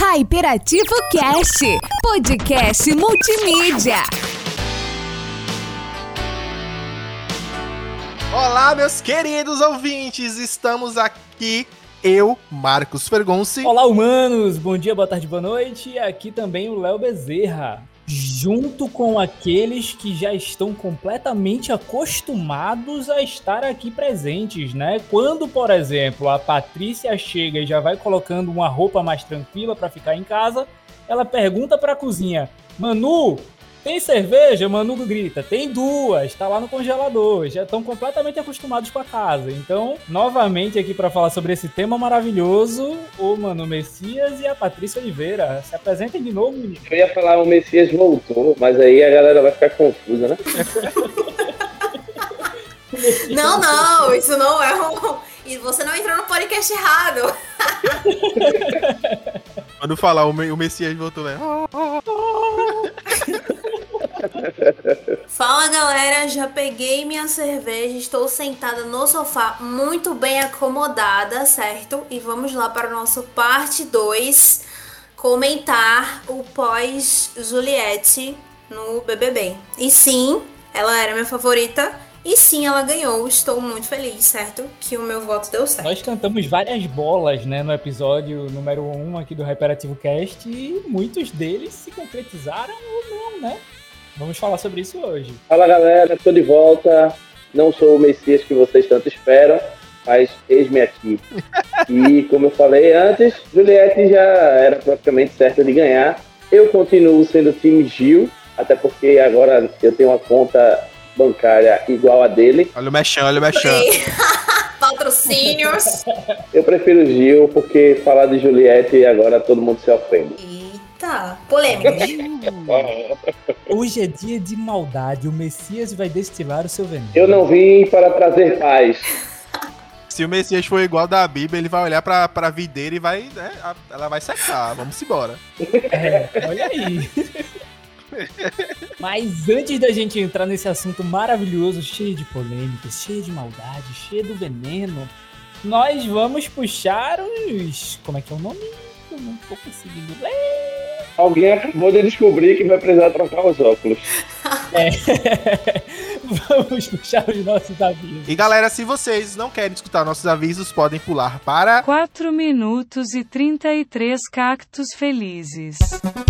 Hyperativo Cast, podcast multimídia. Olá, meus queridos ouvintes, estamos aqui eu, Marcos Fergonci. Olá, humanos! Bom dia, boa tarde, boa noite. Aqui também o Léo Bezerra. Junto com aqueles que já estão completamente acostumados a estar aqui presentes, né? Quando, por exemplo, a Patrícia chega e já vai colocando uma roupa mais tranquila para ficar em casa, ela pergunta para a cozinha: Manu, tem cerveja? Manu grita. Tem duas, tá lá no congelador. Já estão completamente acostumados com a casa. Então, novamente aqui para falar sobre esse tema maravilhoso, o Manu Messias e a Patrícia Oliveira. Se apresentem de novo, menino. Eu ia falar o Messias voltou, mas aí a galera vai ficar confusa, né? não, não, isso não é um. E você não entrou no podcast errado. Quando falar o Messias voltou, né? Fala galera, já peguei minha cerveja, estou sentada no sofá, muito bem acomodada, certo? E vamos lá para o nosso parte 2, comentar o pós-Juliette no BBB. E sim, ela era minha favorita. E sim, ela ganhou. Estou muito feliz, certo? Que o meu voto deu certo. Nós cantamos várias bolas, né, no episódio número 1 um aqui do Hyperativo Cast e muitos deles se concretizaram ou não, né? Vamos falar sobre isso hoje. Fala galera, estou de volta. Não sou o Messias que vocês tanto esperam, mas eis-me aqui. E como eu falei antes, Juliette já era praticamente certa de ganhar. Eu continuo sendo time Gil, até porque agora eu tenho uma conta bancária igual a dele. Olha o mexão, olha o mexão. Patrocínios. Eu prefiro Gil, porque falar de Juliette agora todo mundo se ofende. Polêmica. Hoje é dia de maldade. O Messias vai destilar o seu veneno. Eu não vim para trazer paz. Se o Messias for igual da Bíblia, ele vai olhar pra, pra videira e vai. Né, ela vai secar. Vamos embora. É, olha aí. Mas antes da gente entrar nesse assunto maravilhoso, cheio de polêmicas, cheio de maldade, cheio do veneno, nós vamos puxar os. Como é que é o nome? Eu não tô conseguindo ler. Alguém acabou de descobrir que vai precisar trocar os óculos. É. Vamos puxar os nossos avisos. E galera, se vocês não querem escutar nossos avisos, podem pular para 4 minutos e 33 cactos felizes.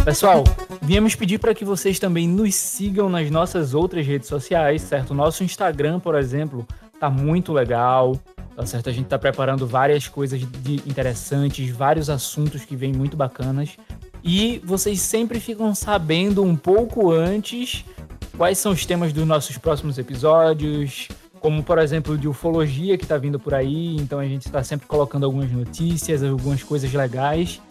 Pessoal, viemos pedir para que vocês também nos sigam nas nossas outras redes sociais, certo? Nosso Instagram, por exemplo, tá muito legal. Tá certo? A gente tá preparando várias coisas interessantes, vários assuntos que vêm muito bacanas e vocês sempre ficam sabendo um pouco antes quais são os temas dos nossos próximos episódios, como por exemplo de ufologia que está vindo por aí, então a gente está sempre colocando algumas notícias, algumas coisas legais.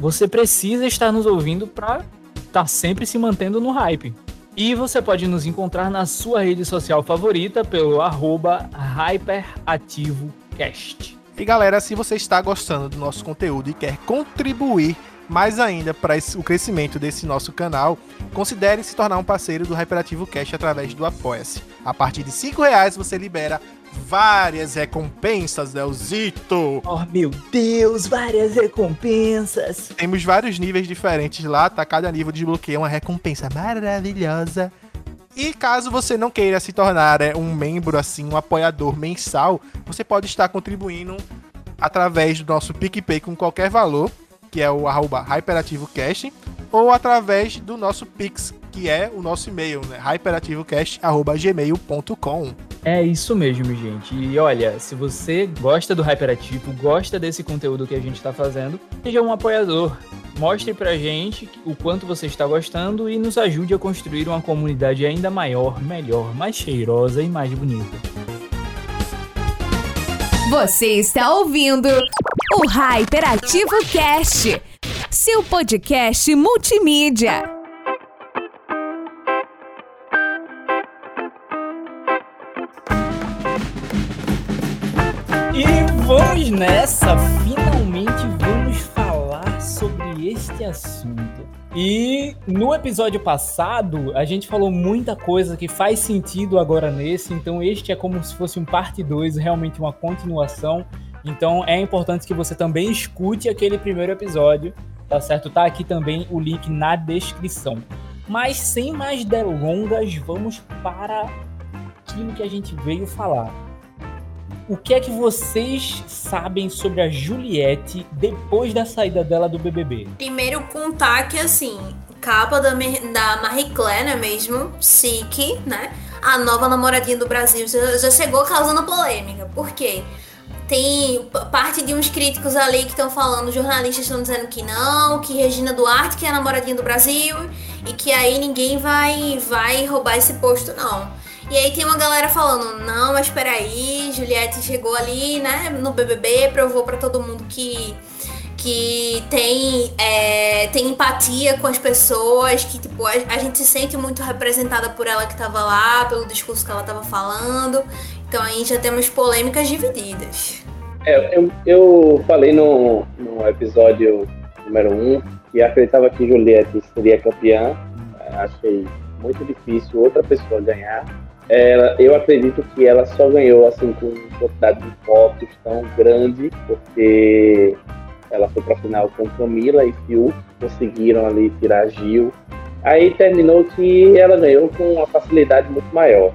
Você precisa estar nos ouvindo para estar tá sempre se mantendo no hype. E você pode nos encontrar na sua rede social favorita pelo arroba HyperativoCast. E galera, se você está gostando do nosso conteúdo e quer contribuir mais ainda para o crescimento desse nosso canal, considere se tornar um parceiro do Hyperativo Cash através do Apoia-se. A partir de R$ reais você libera várias recompensas, Delzito. Oh, meu Deus, várias recompensas. Temos vários níveis diferentes lá, tá? Cada nível desbloqueia uma recompensa maravilhosa. E caso você não queira se tornar é, um membro, assim, um apoiador mensal, você pode estar contribuindo através do nosso PicPay com qualquer valor que é o arroba HyperativoCast, ou através do nosso Pix, que é o nosso e-mail, né? hyperativocast.gmail.com. É isso mesmo, gente. E olha, se você gosta do Hyperativo, gosta desse conteúdo que a gente está fazendo, seja um apoiador. Mostre pra gente o quanto você está gostando e nos ajude a construir uma comunidade ainda maior, melhor, mais cheirosa e mais bonita. Você está ouvindo o Hyperativo Cast, seu podcast multimídia. E vamos nessa! Finalmente vamos falar sobre este assunto. E no episódio passado, a gente falou muita coisa que faz sentido agora nesse, então este é como se fosse um parte 2, realmente uma continuação. Então é importante que você também escute aquele primeiro episódio tá certo? Tá aqui também o link na descrição. Mas sem mais delongas, vamos para aquilo que a gente veio falar. O que é que vocês sabem sobre a Juliette depois da saída dela do BBB? Primeiro contar que assim, capa da, da Marie Claire, é mesmo? Sick, né? A nova namoradinha do Brasil já, já chegou causando polêmica. Por quê? Tem parte de uns críticos ali que estão falando, jornalistas estão dizendo que não, que Regina Duarte que é a namoradinha do Brasil e que aí ninguém vai vai roubar esse posto não. E aí tem uma galera falando, não, mas peraí, Juliette chegou ali, né, no BBB, provou para todo mundo que que tem, é, tem empatia com as pessoas, que tipo, a, a, gente se sente muito representada por ela que tava lá, pelo discurso que ela tava falando. Então aí já temos polêmicas divididas. É, eu, eu falei no, no episódio número 1 um, que acreditava que Juliette seria campeã. É, achei muito difícil outra pessoa ganhar. Ela, eu acredito que ela só ganhou assim com quantidade de votos tão grande, porque ela foi para final com Camila e Fiuk, conseguiram ali tirar Gil. Aí terminou que ela ganhou com uma facilidade muito maior.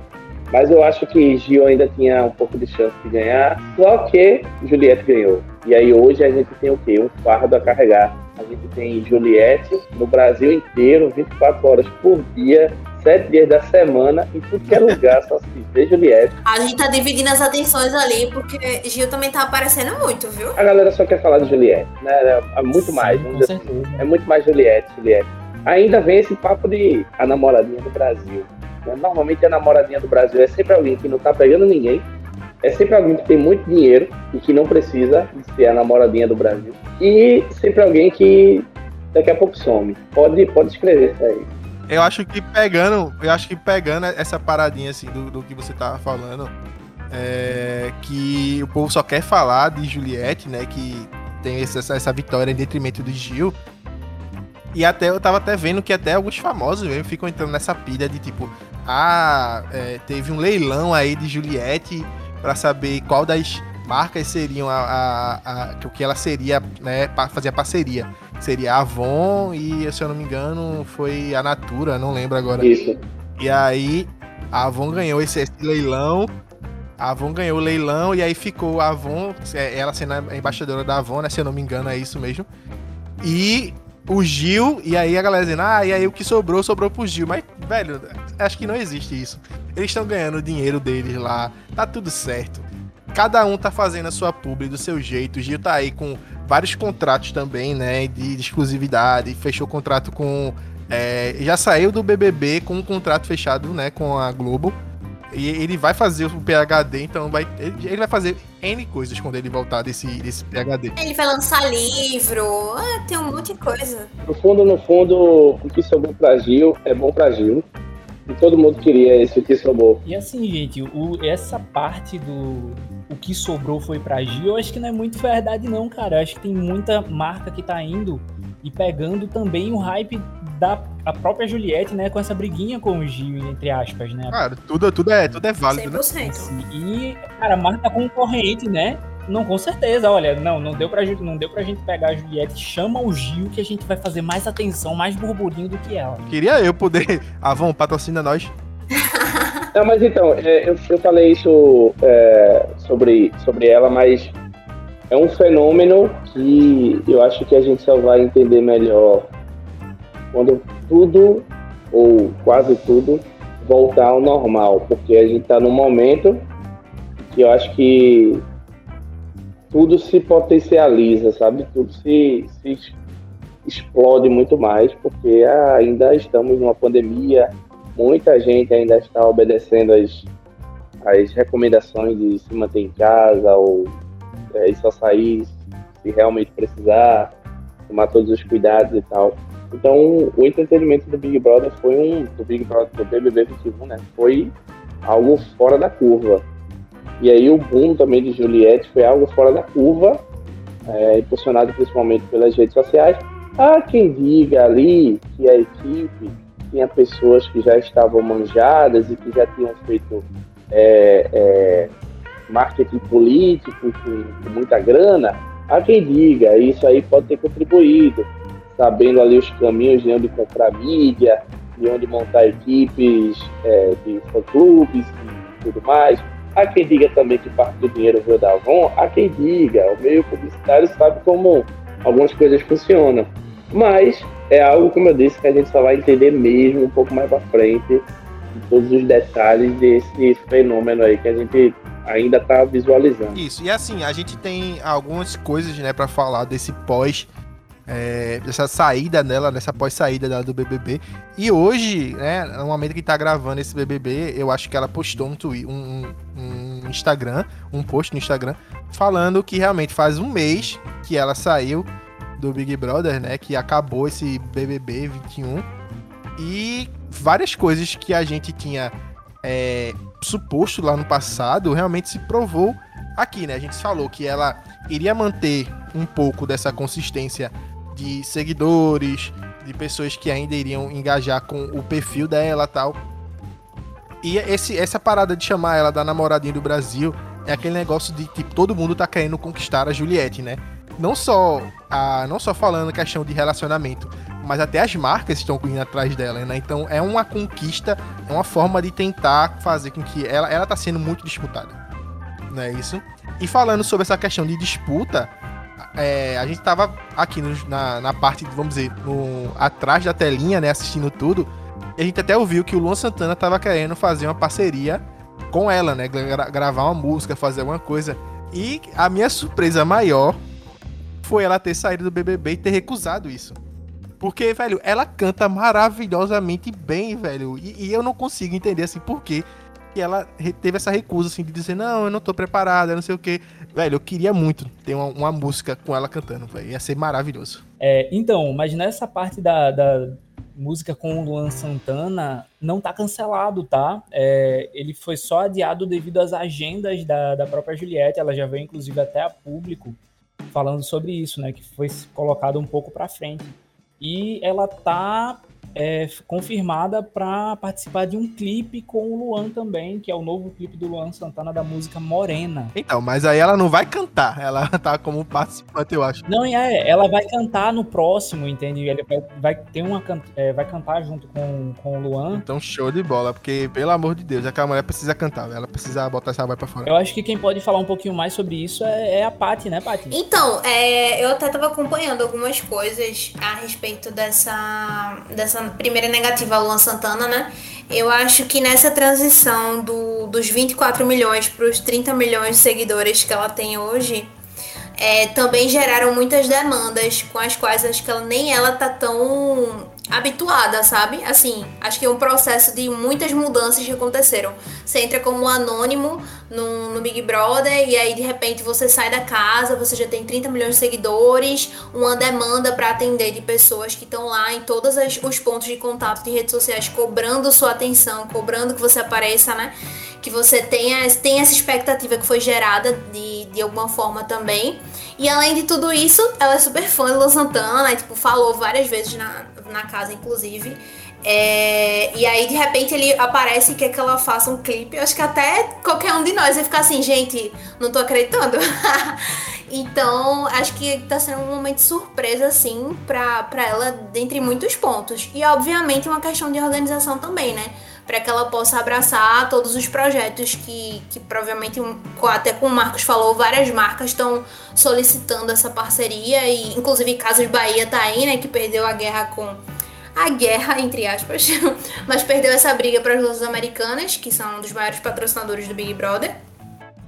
Mas eu acho que Gil ainda tinha um pouco de chance de ganhar, só que Juliette ganhou. E aí hoje a gente tem o quê? Um fardo a carregar. A gente tem Juliette no Brasil inteiro, 24 horas por dia, sete dias da semana, em tudo que é lugar, só se vê Juliette. A gente tá dividindo as atenções ali, porque Gil também tá aparecendo muito, viu? A galera só quer falar de Juliette, né? É muito Sim, mais, assim. É muito mais Juliette, Juliette. Ainda vem esse papo de a namoradinha do Brasil. Né? Normalmente a namoradinha do Brasil é sempre alguém que não tá pegando ninguém, é sempre alguém que tem muito dinheiro e que não precisa ser a namoradinha do Brasil. E sempre alguém que daqui a pouco some. Pode, pode escrever isso aí. Eu acho que pegando, eu acho que pegando essa paradinha assim do, do que você tava falando, é, que o povo só quer falar de Juliette, né? Que tem essa, essa vitória em detrimento de Gil. E até eu tava até vendo que até alguns famosos mesmo ficam entrando nessa pilha de tipo, ah, é, teve um leilão aí de Juliette para saber qual das marcas seriam a, a, a, o que ela seria, né, para fazer a parceria seria a Avon e, se eu não me engano, foi a Natura, não lembro agora. Isso. E aí a Avon ganhou esse, esse leilão. A Avon ganhou o leilão e aí ficou a Avon, é, ela sendo a embaixadora da Avon, né? Se eu não me engano, é isso mesmo. E o Gil, e aí a galera dizendo, ah, e aí o que sobrou, sobrou pro Gil. Mas, velho, acho que não existe isso. Eles estão ganhando o dinheiro deles lá, tá tudo certo. Cada um tá fazendo a sua publi do seu jeito. O Gil tá aí com vários contratos também, né? De, de exclusividade. Fechou contrato com. É, já saiu do BBB com um contrato fechado, né? Com a Globo. E ele vai fazer o PHD, então vai, ele, vai fazer N coisas quando ele voltar desse, desse PHD. Ele vai lançar livro, ah, tem um monte de coisa. No fundo, no fundo, o que sobrou pra Gil é bom pra Gil. E todo mundo queria esse o que sobrou. E assim, gente, o, essa parte do, o que sobrou foi pra Gil, eu acho que não é muito verdade não, cara. Eu acho que tem muita marca que tá indo e pegando também o hype da a própria Juliette, né, com essa briguinha com o Gil, entre aspas, né? Cara, tudo, tudo, é, tudo é válido, 100%. né? E, cara, a marca concorrente, né? Não, com certeza, olha, não, não deu pra gente, não deu pra gente pegar a Juliette, chama o Gil que a gente vai fazer mais atenção, mais burburinho do que ela. Queria eu poder. Avon, patrocina nós. Não, mas então, é, eu, eu falei isso é, sobre, sobre ela, mas é um fenômeno que eu acho que a gente só vai entender melhor quando tudo, ou quase tudo, voltar ao normal, porque a gente está num momento que eu acho que tudo se potencializa, sabe? Tudo se, se explode muito mais, porque ainda estamos numa pandemia, muita gente ainda está obedecendo as, as recomendações de se manter em casa ou é, só sair se realmente precisar, tomar todos os cuidados e tal. Então, o entretenimento do Big Brother foi um do Big Brother do BBB 21, né? Foi algo fora da curva. E aí o boom também de Juliette foi algo fora da curva, é, impulsionado principalmente pelas redes sociais. Há quem diga ali que a equipe tinha pessoas que já estavam manjadas e que já tinham feito é, é, marketing político com, muita grana. Há quem diga, isso aí pode ter contribuído. Sabendo ali os caminhos de onde comprar mídia, de onde montar equipes é, de fã-clubes e tudo mais. Há quem diga também que parte do dinheiro veio da Avon, há quem diga, o meio publicitário sabe como algumas coisas funcionam. Mas é algo, como eu disse, que a gente só vai entender mesmo um pouco mais para frente, todos os detalhes desse fenômeno aí que a gente ainda está visualizando. Isso, e assim, a gente tem algumas coisas, né, para falar desse pós é, dessa saída dela, dessa pós-saída dela do BBB. E hoje, né, no momento que tá gravando esse BBB, eu acho que ela postou um, tweet, um, um Instagram, um post no Instagram, falando que realmente faz um mês que ela saiu do Big Brother, né, que acabou esse BBB 21. E várias coisas que a gente tinha é, suposto lá no passado realmente se provou aqui, né? A gente falou que ela iria manter um pouco dessa consistência de seguidores, de pessoas que ainda iriam engajar com o perfil dela tal. E esse, essa parada de chamar ela da namoradinha do Brasil é aquele negócio de tipo, todo mundo tá querendo conquistar a Juliette, né? Não só, a, não só falando questão de relacionamento, mas até as marcas estão indo atrás dela, né? Então é uma conquista, é uma forma de tentar fazer com que ela, ela tá sendo muito disputada. Não é isso? E falando sobre essa questão de disputa, é, a gente tava aqui no, na, na parte, vamos dizer, no, atrás da telinha, né, assistindo tudo. E a gente até ouviu que o Luan Santana tava querendo fazer uma parceria com ela, né? Gra gravar uma música, fazer alguma coisa. E a minha surpresa maior foi ela ter saído do BBB e ter recusado isso. Porque, velho, ela canta maravilhosamente bem, velho. E, e eu não consigo entender, assim, por quê que ela teve essa recusa, assim, de dizer, não, eu não tô preparada, não sei o quê. Velho, eu queria muito ter uma, uma música com ela cantando, velho. Ia ser maravilhoso. É, então, mas nessa parte da, da música com o Luan Santana, não tá cancelado, tá? É, ele foi só adiado devido às agendas da, da própria Juliette. Ela já veio, inclusive, até a público falando sobre isso, né? Que foi colocado um pouco para frente. E ela tá é, confirmada para participar de um clipe com o Luan também, que é o novo clipe do Luan Santana da música Morena. Então, mas aí ela não vai cantar, ela tá como participante, eu acho. Não, é, ela vai cantar no próximo, entende? Ele vai, vai ter uma é, vai cantar junto com, com o Luan. Então, show de bola, porque pelo amor de Deus, aquela mulher precisa cantar, ela precisa botar essa voz pra fora. Eu acho que quem pode falar um pouquinho mais sobre isso é, é a Paty, né, Paty? Então, é, eu até tava acompanhando algumas coisas a respeito dessa, dessa primeira negativa a Luan Santana, né? Eu acho que nessa transição do, dos 24 milhões para os 30 milhões de seguidores que ela tem hoje, é, também geraram muitas demandas com as quais acho que ela, nem ela tá tão habituada, sabe? Assim, acho que é um processo de muitas mudanças que aconteceram. Você entra como anônimo no, no, Big Brother e aí de repente você sai da casa, você já tem 30 milhões de seguidores, uma demanda para atender de pessoas que estão lá em todos os pontos de contato de redes sociais cobrando sua atenção, cobrando que você apareça, né? Que você tenha, tenha essa expectativa que foi gerada de, de alguma forma também. E além de tudo isso, ela é super fã do Luan Santana, e, tipo, falou várias vezes na, na casa, inclusive. É, e aí, de repente, ele aparece e quer que ela faça um clipe. Eu acho que até qualquer um de nós vai ficar assim, gente, não tô acreditando. então, acho que tá sendo um momento de surpresa, assim, pra, pra ela, dentre muitos pontos. E, obviamente, uma questão de organização também, né? Para que ela possa abraçar todos os projetos que, que provavelmente, até como o Marcos falou, várias marcas estão solicitando essa parceria. E, inclusive, Casas Bahia tá aí, né? Que perdeu a guerra com a guerra, entre aspas, mas perdeu essa briga para as lojas americanas, que são um dos maiores patrocinadores do Big Brother.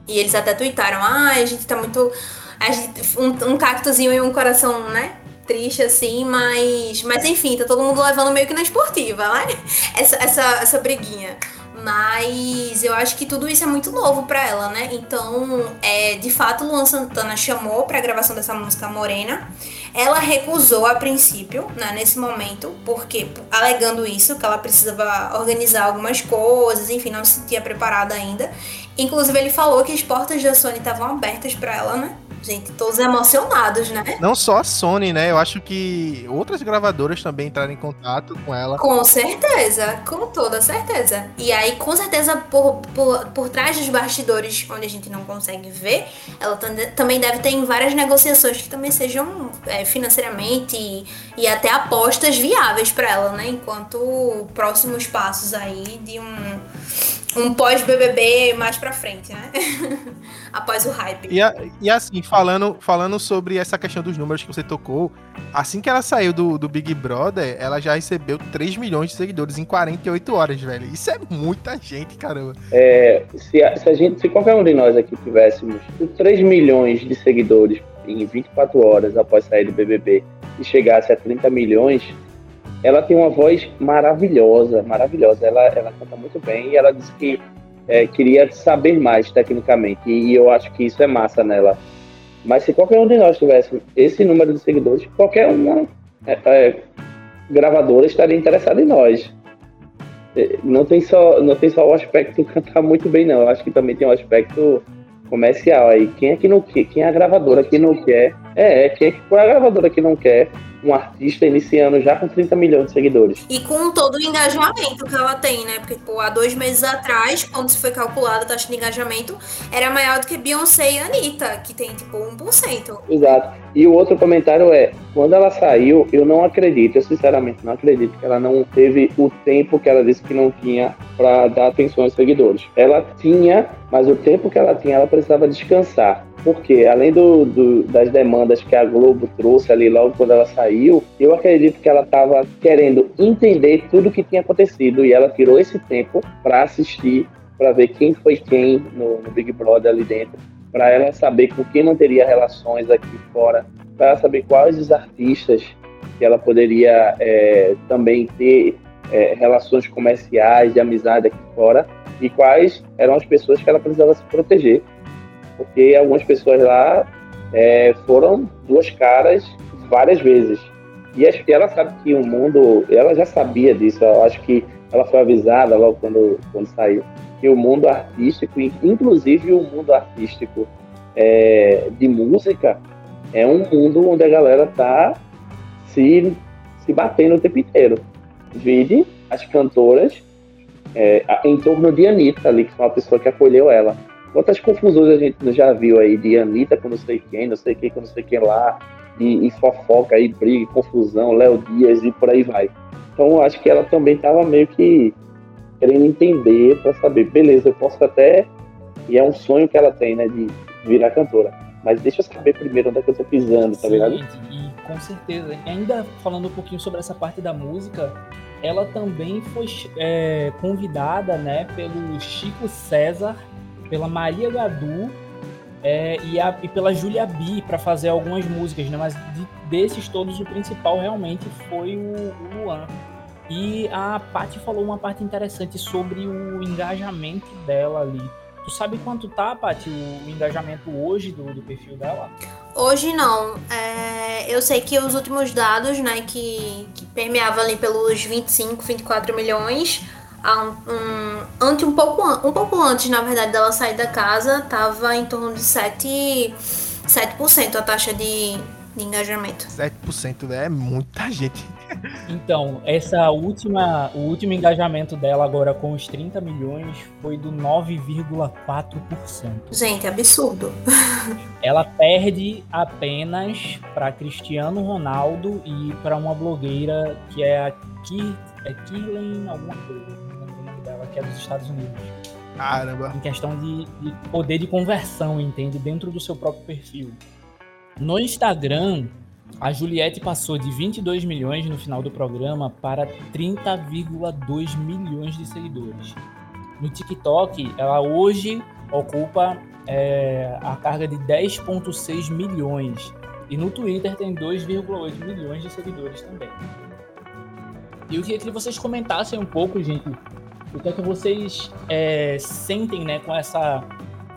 E eles até tweetaram: ah, a gente tá muito. A gente, um, um cactozinho e um coração, né? Triste assim, mas. Mas enfim, tá todo mundo levando meio que na esportiva, né? Essa, essa, essa briguinha. Mas eu acho que tudo isso é muito novo para ela, né? Então, é, de fato, Luan Santana chamou para a gravação dessa música Morena. Ela recusou a princípio, né, nesse momento, porque alegando isso, que ela precisava organizar algumas coisas, enfim, não se sentia preparada ainda. Inclusive, ele falou que as portas da Sony estavam abertas para ela, né? Gente, todos emocionados, né? Não só a Sony, né? Eu acho que outras gravadoras também entraram em contato com ela. Com certeza, com toda certeza. E aí, com certeza, por, por, por trás dos bastidores, onde a gente não consegue ver, ela também deve ter em várias negociações que também sejam é, financeiramente e, e, até apostas viáveis para ela, né? Enquanto próximos passos aí de um um pós-BBB mais pra frente, né? Após o hype. E, a, e, assim, falando, falando sobre essa questão dos números que você tocou, assim que ela saiu do, do Big Brother, ela já recebeu 3 milhões de seguidores em 48 horas, velho. Isso é muita gente, caramba. É, se, a, se, a gente, se qualquer um de nós aqui tivéssemos 3 milhões de seguidores em 24 horas após sair do BBB e chegasse a 30 milhões, ela tem uma voz maravilhosa, maravilhosa. Ela, ela canta muito bem e ela disse que é, queria saber mais tecnicamente. E, eu acho que isso é massa nela. Mas se qualquer um de nós tivesse esse número de seguidores, qualquer uma é, é, gravadora estaria interessada em nós. É, não tem só não tem só o aspecto cantar muito bem não. Eu acho que também tem o um aspecto comercial aí. Quem é que não quer? Quem é a gravadora que não quer? É, quem é que foi a gravadora que não quer um artista iniciando já com 30 milhões de seguidores. E com todo o engajamento que ela tem, né? Porque, pô, há dois meses atrás, quando se foi calculada a taxa de engajamento, era maior do que Beyoncé e Anitta, que tem, tipo, 1%. Exato. E o outro comentário é, quando ela saiu, eu não acredito, eu sinceramente não acredito que ela não teve o tempo que ela disse que não tinha para dar atenção aos seguidores. Ela tinha, mas o tempo que ela tinha, ela precisava descansar. Porque, além do, do, das demandas que a Globo trouxe ali logo quando ela saiu, eu acredito que ela estava querendo entender tudo o que tinha acontecido. E ela tirou esse tempo para assistir, para ver quem foi quem no, no Big Brother ali dentro, para ela saber com quem não teria relações aqui fora, para saber quais os artistas que ela poderia é, também ter é, relações comerciais, de amizade aqui fora, e quais eram as pessoas que ela precisava se proteger porque algumas pessoas lá é, foram duas caras várias vezes. E acho que ela sabe que o mundo, ela já sabia disso, eu acho que ela foi avisada logo quando, quando saiu, que o mundo artístico, inclusive o mundo artístico é, de música, é um mundo onde a galera tá se, se batendo o tempo inteiro. Vide as cantoras é, em torno de Anitta ali, que foi uma pessoa que acolheu ela. Quantas confusões a gente já viu aí de Anitta com não sei quem, não sei quem com não sei quem lá, e, e fofoca aí, briga, confusão, Léo Dias e por aí vai. Então acho que ela também estava meio que querendo entender para saber, beleza, eu posso até. E é um sonho que ela tem, né, de virar cantora. Mas deixa eu saber primeiro onde é que eu tô pisando, tá ligado? E com certeza. E ainda falando um pouquinho sobre essa parte da música, ela também foi é, convidada, né, pelo Chico César pela Maria Gadu é, e, a, e, pela Julia B para fazer algumas músicas, né? Mas de, desses todos, o principal realmente foi o, o Luan. E a Paty falou uma parte interessante sobre o engajamento dela ali. Tu sabe quanto tá, Paty, o engajamento hoje do, do perfil dela? Hoje não. É, eu sei que os últimos dados, né, que, que permeavam ali pelos 25, 24 milhões, um, antes, um, pouco, um pouco antes, na verdade, dela sair da casa, estava em torno de 7%, 7% a taxa de, de engajamento. 7% é muita gente. Então, essa última, o último engajamento dela agora com os 30 milhões foi do 9,4%. Gente, absurdo. Ela perde apenas para Cristiano Ronaldo e para uma blogueira que é a Ki, é Kirlen alguma coisa dela, que é dos Estados Unidos. Caramba. Em questão de, de poder de conversão, entende? Dentro do seu próprio perfil. No Instagram, a Juliette passou de 22 milhões no final do programa para 30,2 milhões de seguidores. No TikTok, ela hoje ocupa é, a carga de 10,6 milhões. E no Twitter tem 2,8 milhões de seguidores também. E eu queria que vocês comentassem um pouco, gente, o que é que vocês é, sentem né, com essa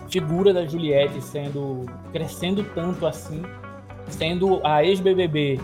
figura da Juliette sendo crescendo tanto assim, sendo a ex-BBB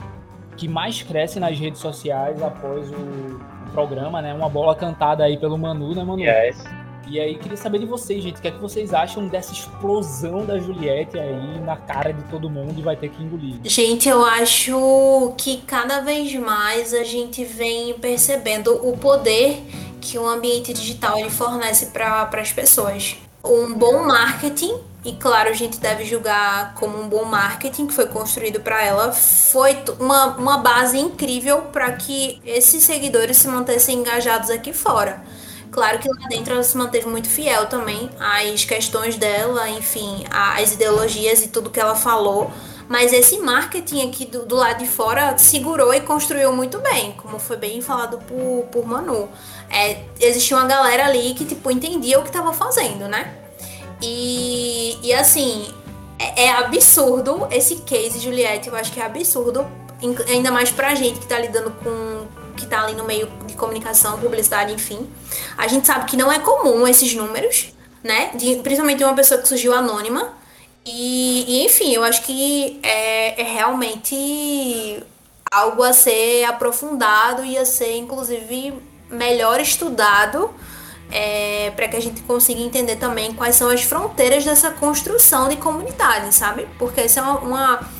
que mais cresce nas redes sociais após o programa, né? Uma bola cantada aí pelo Manu, né, Manu? Yes. E aí, queria saber de vocês, gente, o que é que vocês acham dessa explosão da Juliette aí na cara de todo mundo e vai ter que engolir? Gente, eu acho que cada vez mais a gente vem percebendo o poder que o ambiente digital ele fornece para as pessoas. Um bom marketing, e claro, a gente deve julgar como um bom marketing que foi construído para ela, foi uma, uma base incrível para que esses seguidores se mantessem engajados aqui fora. Claro que lá dentro ela se manteve muito fiel também às questões dela, enfim, às ideologias e tudo que ela falou. Mas esse marketing aqui do, do lado de fora segurou e construiu muito bem, como foi bem falado por, por Manu. É, existia uma galera ali que, tipo, entendia o que estava fazendo, né? E, e assim, é, é, absurdo esse case, Juliette, eu acho que é absurdo, ainda mais pra gente que tá lidando com que está ali no meio de comunicação, publicidade, enfim. A gente sabe que não é comum esses números, né? De, principalmente de uma pessoa que surgiu anônima. E, e enfim, eu acho que é, é, realmente algo a ser aprofundado e a ser, inclusive, melhor estudado é, para que a gente consiga entender também quais são as fronteiras dessa construção de comunidade, sabe? Porque essa é uma, uma,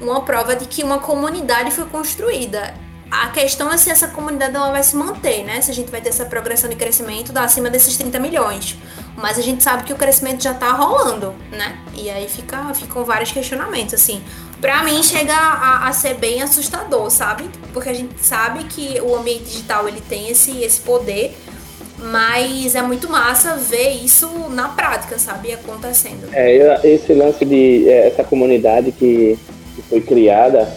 uma prova de que uma comunidade foi construída a questão é se essa comunidade ela vai se manter, né? Se a gente vai ter essa progressão de crescimento da acima desses 30 milhões. Mas a gente sabe que o crescimento já tá rolando, né? E aí fica, ficam vários questionamentos, assim. Pra mim chega a, a, ser bem assustador, sabe? Porque a gente sabe que o ambiente digital ele tem esse, esse poder, mas é muito massa ver isso na prática, sabe? Acontecendo. É, esse lance de é, essa comunidade que, que foi criada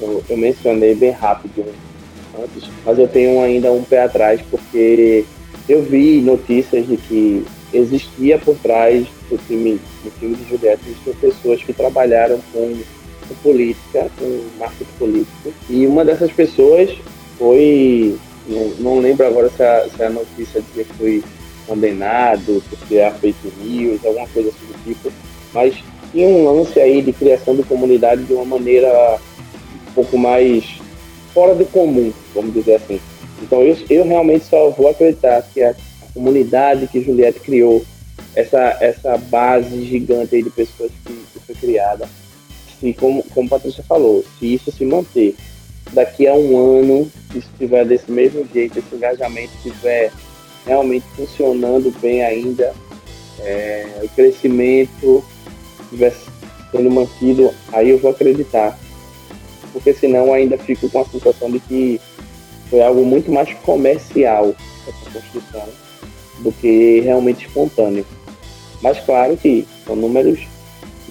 eu, eu mencionei bem rápido antes, mas eu tenho ainda um pé atrás porque eu vi notícias de que existia por trás do time, do time de Juliette, existiam pessoas que trabalharam com, com política, com marketing político, e uma dessas pessoas foi, não, não lembro agora se a, se a notícia dizia que foi condenado por criar fake news, alguma coisa assim do tipo, mas tinha um lance aí de criação de comunidade de uma maneira pouco mais fora do comum, vamos dizer assim. Então eu, eu realmente só vou acreditar que a, comunidade que Juliette criou, essa, essa base gigante de pessoas que, que foi criada, se como, como Patrícia falou, se isso se manter daqui a um ano, se estiver desse mesmo jeito, esse engajamento estiver realmente funcionando bem ainda, é, o crescimento estiver sendo mantido, aí eu vou acreditar porque senão ainda fico com a sensação de que foi algo muito mais comercial essa construção do que realmente espontâneo. Mas claro que são números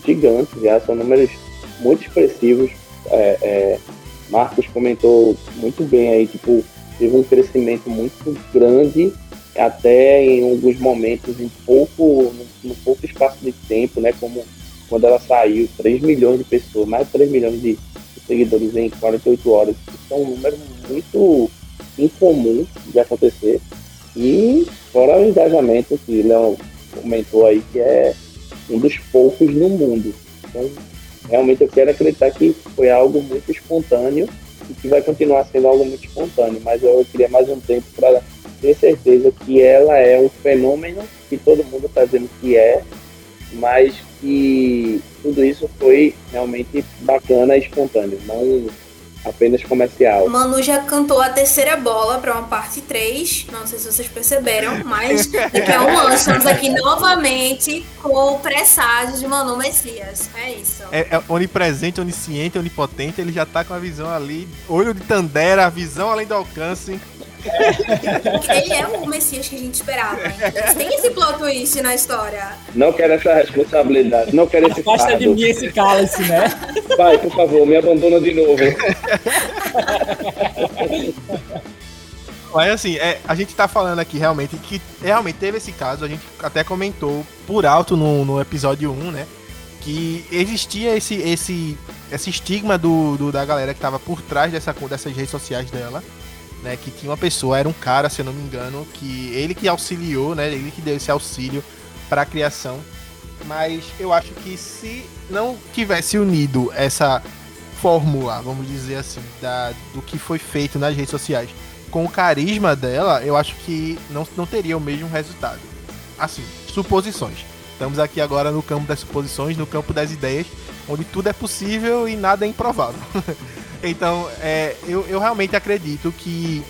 gigantes, já são números muito expressivos. É, é, Marcos comentou muito bem aí, tipo, teve um crescimento muito grande até em alguns momentos em pouco, no, no pouco espaço de tempo, né? Como quando ela saiu, 3 milhões de pessoas, mais de 3 milhões de seguidores em 48 horas. Isso é um número muito incomum de acontecer. E fora o engajamento que o Léo comentou aí, que é um dos poucos no mundo. Então, realmente eu quero acreditar que foi algo muito espontâneo e que vai continuar sendo algo muito espontâneo, mas eu queria mais um tempo para ter certeza que ela é um fenômeno que todo mundo está dizendo que é, mas que tudo isso foi realmente bacana e espontâneo, não apenas comercial. Manu já cantou a terceira bola para uma parte 3, não sei se vocês perceberam, mas daqui a um ano estamos aqui novamente com o presságio de Manu Messias. É isso. É, é onipresente, onisciente, onipotente, ele já tá com a visão ali, olho de Tandera, visão além do alcance. Ele é o Messias que a gente esperava. Tem esse plot twist na história. Não quero essa responsabilidade, não quero esse Afasta de mim esse cálice, né? Pai, por favor, me abandona de novo. Mas assim, é, a gente tá falando aqui realmente que realmente teve esse caso, a gente até comentou por alto no, no episódio 1, né? Que existia esse, esse, esse estigma do, do da galera que tava por trás dessa, dessas redes sociais dela né, que tinha uma pessoa, era um cara, se eu não me engano, que ele que auxiliou, né, ele que deu esse auxílio para a criação. Mas eu acho que se não tivesse unido essa fórmula, vamos dizer assim, da, do que foi feito nas redes sociais com o carisma dela, eu acho que não, não teria o mesmo resultado. assim, suposições. Estamos aqui agora no campo das suposições, no campo das ideias, onde tudo é possível e nada é improvável. então, é, eu, eu realmente acredito que,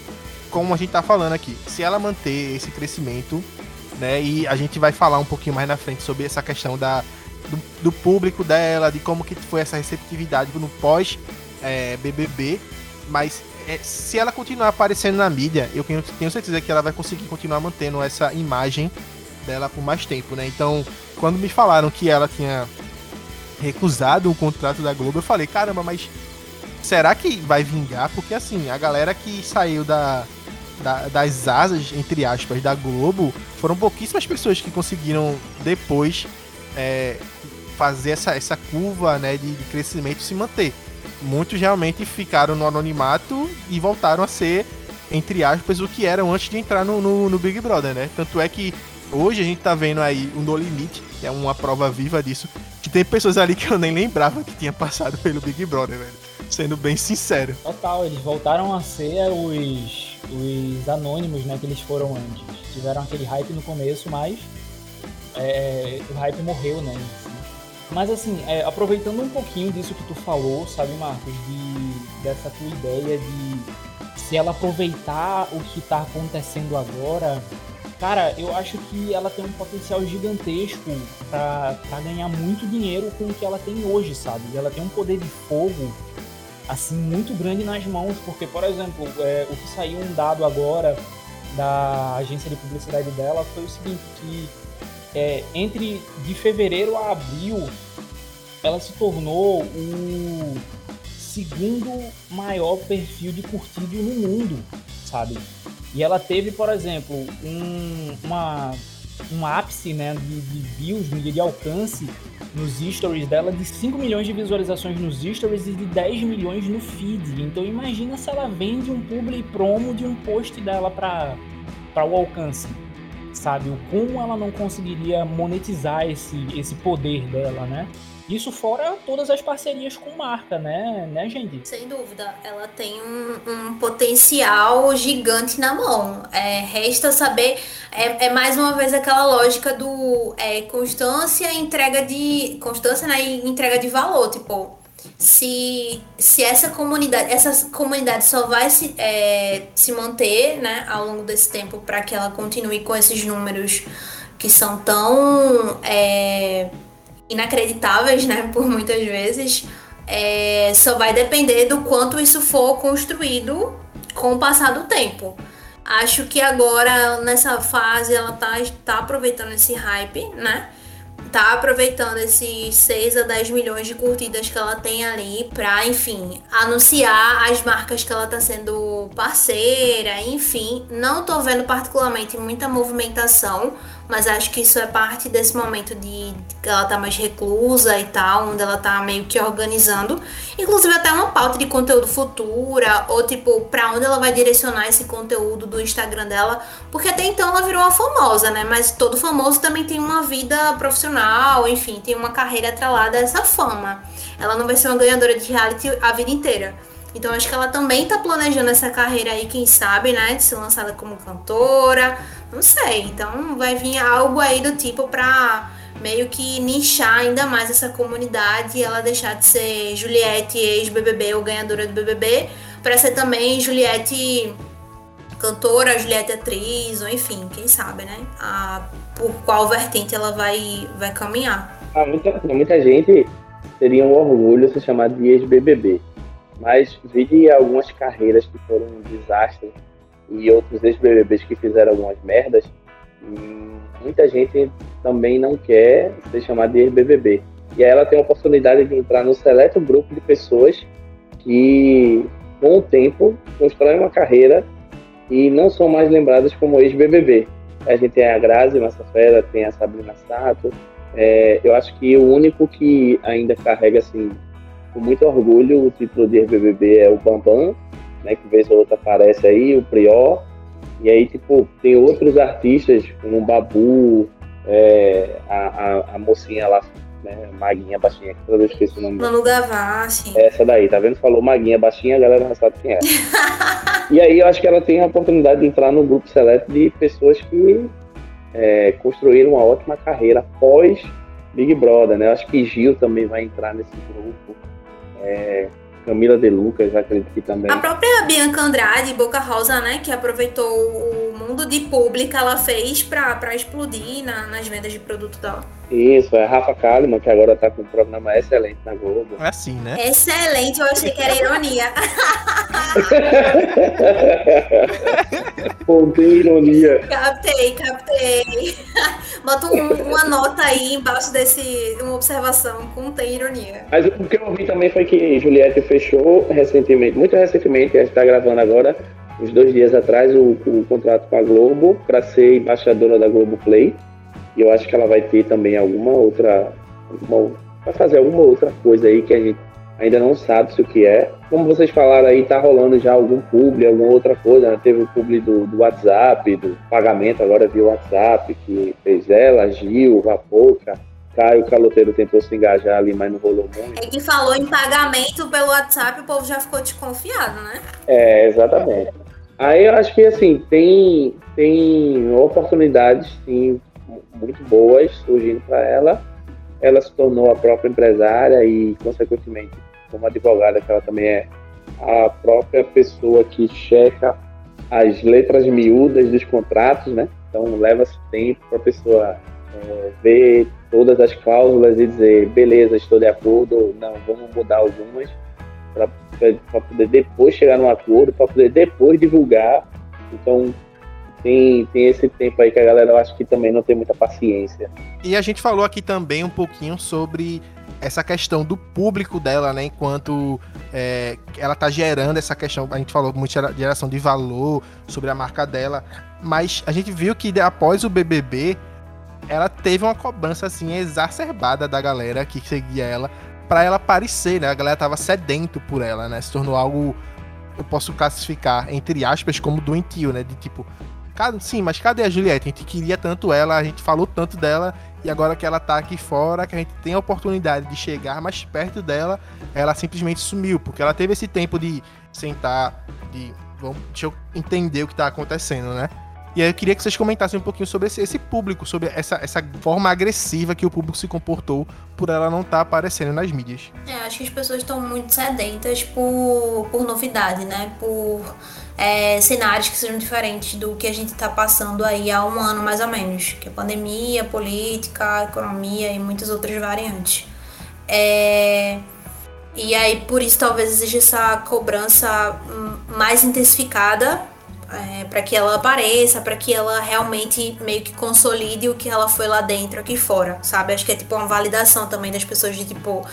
como a gente está falando aqui, se ela manter esse crescimento, né, e a gente vai falar um pouquinho mais na frente sobre essa questão da, do, do público dela, de como que foi essa receptividade no pós é, BBB, mas é, se ela continuar aparecendo na mídia, eu tenho certeza que ela vai conseguir continuar mantendo essa imagem dela por mais tempo, né? Então, quando me falaram que ela tinha recusado o contrato da Globo, eu falei, caramba, mas será que vai vingar? Porque assim, a galera que saiu da, da, das asas, entre aspas, da Globo, foram pouquíssimas pessoas que conseguiram depois é, fazer essa, essa curva né, de, de crescimento se manter. Muitos realmente ficaram no anonimato e voltaram a ser, entre aspas, o que eram antes de entrar no, no, no Big Brother, né? Tanto é que Hoje a gente tá vendo aí o No Limite, que é uma prova viva disso, que tem pessoas ali que eu nem lembrava que tinha passado pelo Big Brother, velho. Sendo bem sincero. Total, eles voltaram a ser os, os anônimos, né, que eles foram antes. Tiveram aquele hype no começo, mas é, o hype morreu, né? Mas assim, é, aproveitando um pouquinho disso que tu falou, sabe, Marcos, de, dessa tua ideia de se ela aproveitar o que tá acontecendo agora Cara, eu acho que ela tem um potencial gigantesco para ganhar muito dinheiro com o que ela tem hoje, sabe? Ela tem um poder de fogo, assim, muito grande nas mãos, porque, por exemplo, é, o que saiu um dado agora da agência de publicidade dela foi o seguinte, que é, entre de fevereiro a abril, ela se tornou o segundo maior perfil de curtido no mundo, sabe? E ela teve, por exemplo, um, uma, um ápice né, de, de views, de alcance nos stories dela de 5 milhões de visualizações nos stories e de 10 milhões no feed. Então imagina se ela vende um publi promo de um post dela para o alcance. Sabe? O como ela não conseguiria monetizar esse, esse poder dela, né? Isso fora todas as parcerias com marca, né, né, gente? Sem dúvida, ela tem um, um potencial gigante na mão. É, resta saber, é, é, mais uma vez aquela lógica do é, constância entrega de constância né, e entrega de valor, tipo se, se essa comunidade essa comunidade só vai se, é, se manter né, ao longo desse tempo para que ela continue com esses números que são tão é, inacreditáveis, né, por muitas vezes, é, só vai depender do quanto isso for construído com o passar do tempo. Acho que agora, nessa fase, ela tá, tá aproveitando esse hype, né? tá aproveitando esses 6 a 10 milhões de curtidas que ela tem ali pra, enfim, anunciar as marcas que ela tá sendo parceira, enfim. Não tô vendo particularmente muita movimentação, mas acho que isso é parte desse momento de que ela tá mais reclusa e tal, onde ela tá meio que organizando, inclusive até uma pauta de conteúdo futura, ou tipo, pra onde ela vai direcionar esse conteúdo do Instagram dela, porque até então ela virou uma famosa, né? Mas todo famoso também tem uma vida profissional, enfim, tem uma carreira atrelada a essa fama. Ela não vai ser uma ganhadora de reality a vida inteira. Então acho que ela também tá planejando essa carreira aí, quem sabe, né? De ser lançada como cantora, não sei. Então vai vir algo aí do tipo pra meio que nichar ainda mais essa comunidade e ela deixar de ser Juliette ex-BBB ou ganhadora do BBB para ser também Juliette cantora, Juliette atriz, ou enfim, quem sabe, né? A, por qual vertente ela vai, vai caminhar. Ah, muita, muita gente teria um orgulho se chamar de ex-BBB, mas vi algumas carreiras que foram um desastre e outros ex-BBBs que fizeram algumas merdas, muita gente também não quer ser chamada de ex-BBB. E aí ela tem a oportunidade de entrar no seleto grupo de pessoas que, com o tempo, constroem uma carreira e não são mais lembradas como ex-BBB. A gente tem a Grazi Massafera, tem a Sabrina Sato. É, eu acho que o único que ainda carrega assim com muito orgulho o título de ex-BBB é o Bambam, né, que vez ou outra aparece aí, o Prior, e aí, tipo, tem outros artistas, como o Babu, é, a, a, a, mocinha lá, né, Maguinha Baixinha, que toda vez esqueci o nome. Manu Gavassi. Essa daí, tá vendo? Falou Maguinha Baixinha, a galera já sabe quem é. e aí eu acho que ela tem a oportunidade de entrar no grupo seleto de pessoas que é, construíram uma ótima carreira pós Big Brother, né? Eu acho que Gil também vai entrar nesse grupo. É, Camila De Lucas, acredito que também. A própria Bianca Andrade, Boca Rosa, né, que aproveitou o mundo de pública, ela fez pra, pra explodir na, nas vendas de produto dela. Isso, é Rafa Kalimann, que agora tá com um programa excelente na Globo. É assim, né? Excelente, eu achei que era ironia. Tem ironia. captei, captei. Bota um- uma nota aí embaixo desse, uma observação com tem ironia. Mas o que eu vi também foi que Juliette fechou recentemente, muito recentemente, a gente está gravando agora, uns dois dias atrás, o, o contrato com a Globo para ser embaixadora da Globo Play. E eu acho que ela vai ter também alguma outra. Alguma, vai fazer alguma outra coisa aí que a gente ainda não sabe se o que é. Como vocês falaram aí, tá rolando já algum publi, alguma outra coisa. Né? Teve o publi do, do WhatsApp, do pagamento agora via WhatsApp, que fez ela, Gil, Vapoca. Caio Caloteiro tentou se engajar ali, mas não rolou muito. É que falou em pagamento pelo WhatsApp, o povo já ficou desconfiado, né? É, exatamente. Aí eu acho que assim, tem, tem oportunidades sim, muito boas surgindo para ela. Ela se tornou a própria empresária e, consequentemente, como advogada, que ela também é a própria pessoa que checa as letras miúdas dos contratos, né? Então leva-se tempo para a pessoa é, ver todas as cláusulas e dizer, beleza, estou de acordo, não, vamos mudar algumas para poder depois chegar num acordo, para poder depois divulgar. Então, tem, tem esse tempo aí que a galera eu acho que também não tem muita paciência. E a gente falou aqui também um pouquinho sobre essa questão do público dela, né? Enquanto é, ela tá gerando essa questão, a gente falou muito geração de valor, sobre a marca dela, mas a gente viu que após o BBB, ela teve uma cobrança assim exacerbada da galera que seguia ela para ela aparecer, né? A galera tava sedento por ela, né? Se tornou algo eu posso classificar entre aspas como doentio, né? De tipo, Sim, mas cadê a Juliette? A gente queria tanto ela, a gente falou tanto dela, e agora que ela tá aqui fora, que a gente tem a oportunidade de chegar mais perto dela, ela simplesmente sumiu, porque ela teve esse tempo de sentar, de. Vamos, deixa eu entender o que tá acontecendo, né? E aí eu queria que vocês comentassem um pouquinho sobre esse, esse público, sobre essa, essa forma agressiva que o público se comportou por ela não estar aparecendo nas mídias. É, acho que as pessoas estão muito sedentas por, por novidade, né? Por é, cenários que sejam diferentes do que a gente está passando aí há um ano mais ou menos, que é pandemia, política, economia e muitas outras variantes. É, e aí por isso talvez exija essa cobrança hum, mais intensificada é, para que ela apareça, para que ela realmente meio que consolide o que ela foi lá dentro, aqui fora, sabe? Acho que é tipo uma validação também das pessoas de tipo